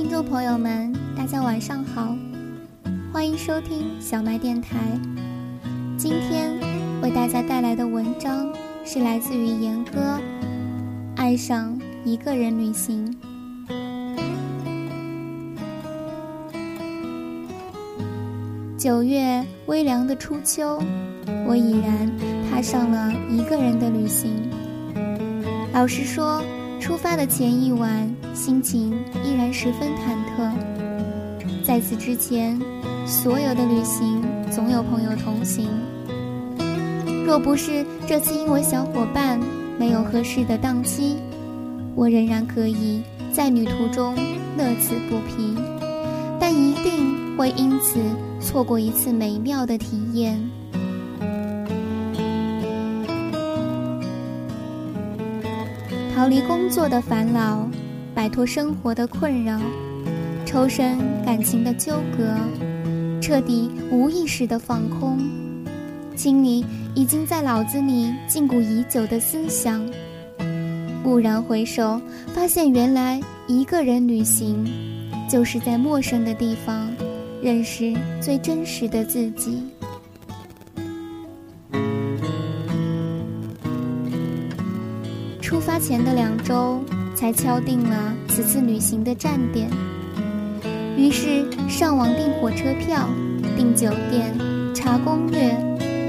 听众朋友们，大家晚上好，欢迎收听小麦电台。今天为大家带来的文章是来自于严歌，《爱上一个人旅行》。九月微凉的初秋，我已然踏上了一个人的旅行。老实说。出发的前一晚，心情依然十分忐忑。在此之前，所有的旅行总有朋友同行。若不是这次因为小伙伴没有合适的档期，我仍然可以在旅途中乐此不疲，但一定会因此错过一次美妙的体验。逃离工作的烦恼，摆脱生活的困扰，抽身感情的纠葛，彻底无意识的放空，清理已经在脑子里禁锢已久的思想。蓦然回首，发现原来一个人旅行，就是在陌生的地方，认识最真实的自己。出发前的两周，才敲定了此次旅行的站点。于是上网订火车票、订酒店、查攻略，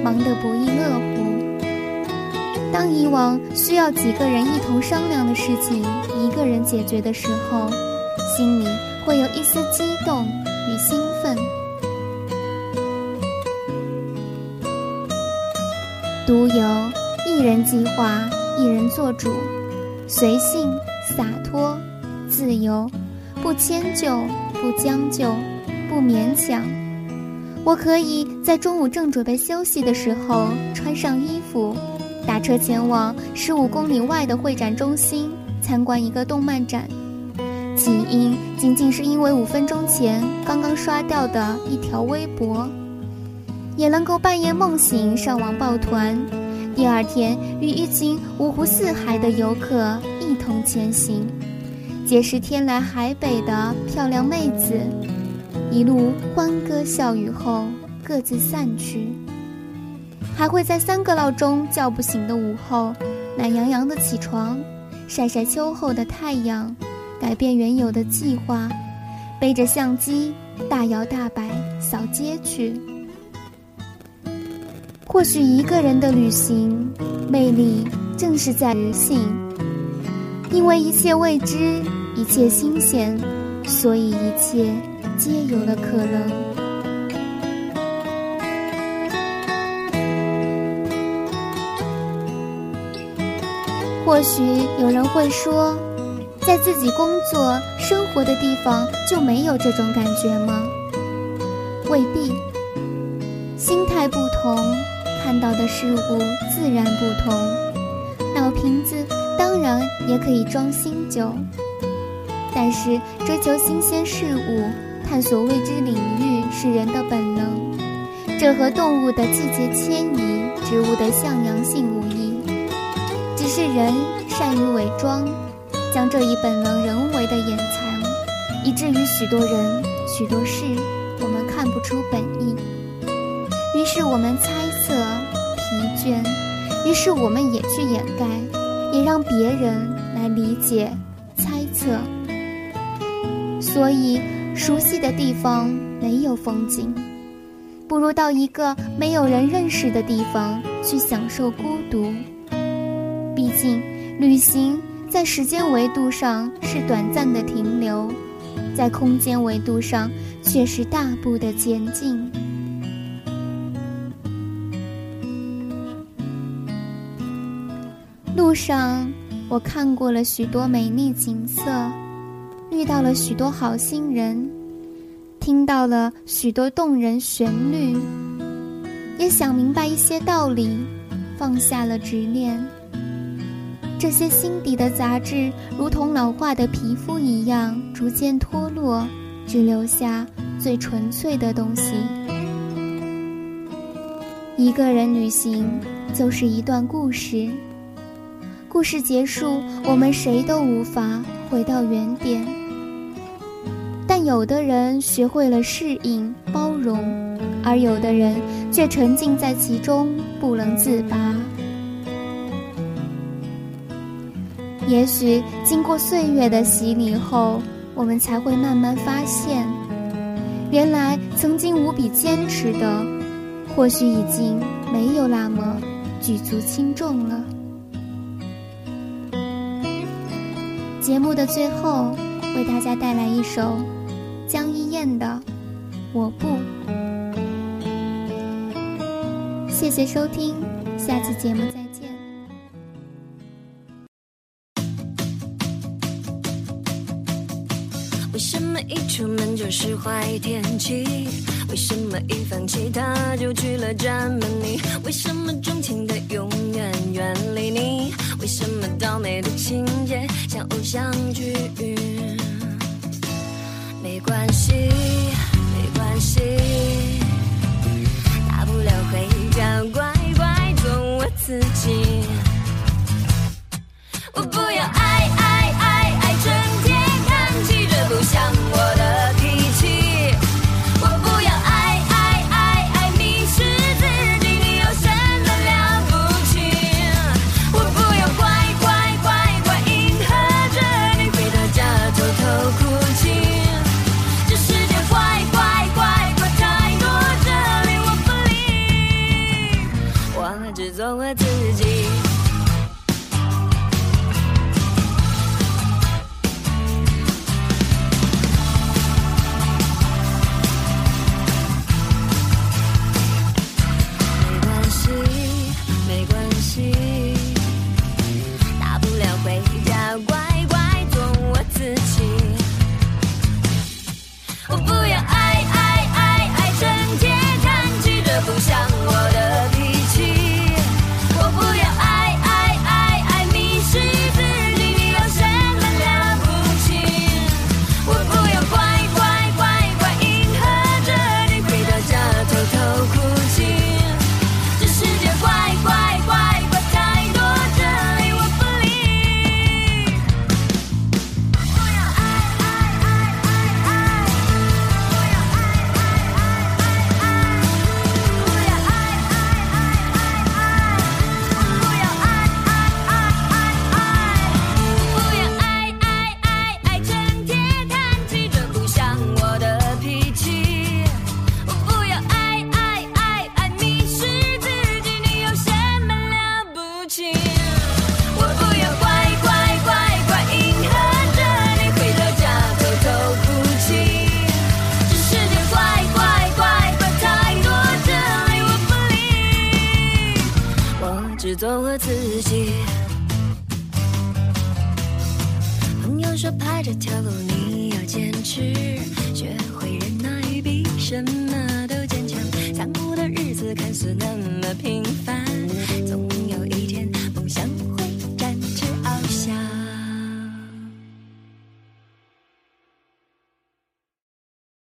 忙得不亦乐乎。当以往需要几个人一同商量的事情，一个人解决的时候，心里会有一丝激动与兴奋。独有一人计划。一人做主，随性、洒脱、自由，不迁就，不将就，不勉强。我可以在中午正准备休息的时候穿上衣服，打车前往十五公里外的会展中心参观一个动漫展，起因仅仅是因为五分钟前刚刚刷掉的一条微博，也能够半夜梦醒上网抱团。第二天，与一群五湖四海的游客一同前行，结识天南海北的漂亮妹子，一路欢歌笑语后各自散去。还会在三个闹钟叫不醒的午后，懒洋洋的起床，晒晒秋后的太阳，改变原有的计划，背着相机大摇大摆扫街去。或许一个人的旅行魅力正是在于性，因为一切未知，一切新鲜，所以一切皆有了可能。或许有人会说，在自己工作生活的地方就没有这种感觉吗？未必，心态不同。看到的事物自然不同，老瓶子当然也可以装新酒，但是追求新鲜事物、探索未知领域是人的本能，这和动物的季节迁移、植物的向阳性无异，只是人善于伪装，将这一本能人为的掩藏，以至于许多人、许多事，我们看不出本意。于是我们猜测、疲倦，于是我们也去掩盖，也让别人来理解、猜测。所以，熟悉的地方没有风景，不如到一个没有人认识的地方去享受孤独。毕竟，旅行在时间维度上是短暂的停留，在空间维度上却是大步的前进。路上，我看过了许多美丽景色，遇到了许多好心人，听到了许多动人旋律，也想明白一些道理，放下了执念。这些心底的杂质，如同老化的皮肤一样，逐渐脱落，只留下最纯粹的东西。一个人旅行，就是一段故事。故事结束，我们谁都无法回到原点。但有的人学会了适应、包容，而有的人却沉浸在其中，不能自拔。也许经过岁月的洗礼后，我们才会慢慢发现，原来曾经无比坚持的，或许已经没有那么举足轻重了。节目的最后，为大家带来一首江一燕的《我不》。谢谢收听，下期节目再。为什么一出门就是坏天气，为什么一放弃他就去了专门你？为什么钟情的永远远离你？为什么倒霉的情节像偶像剧？没关系，没关系，大不了回家乖乖做我自己。我自己。朋友说，拍这条路你要坚持，学会忍耐比什么都坚强。残酷的日子看似那么平凡。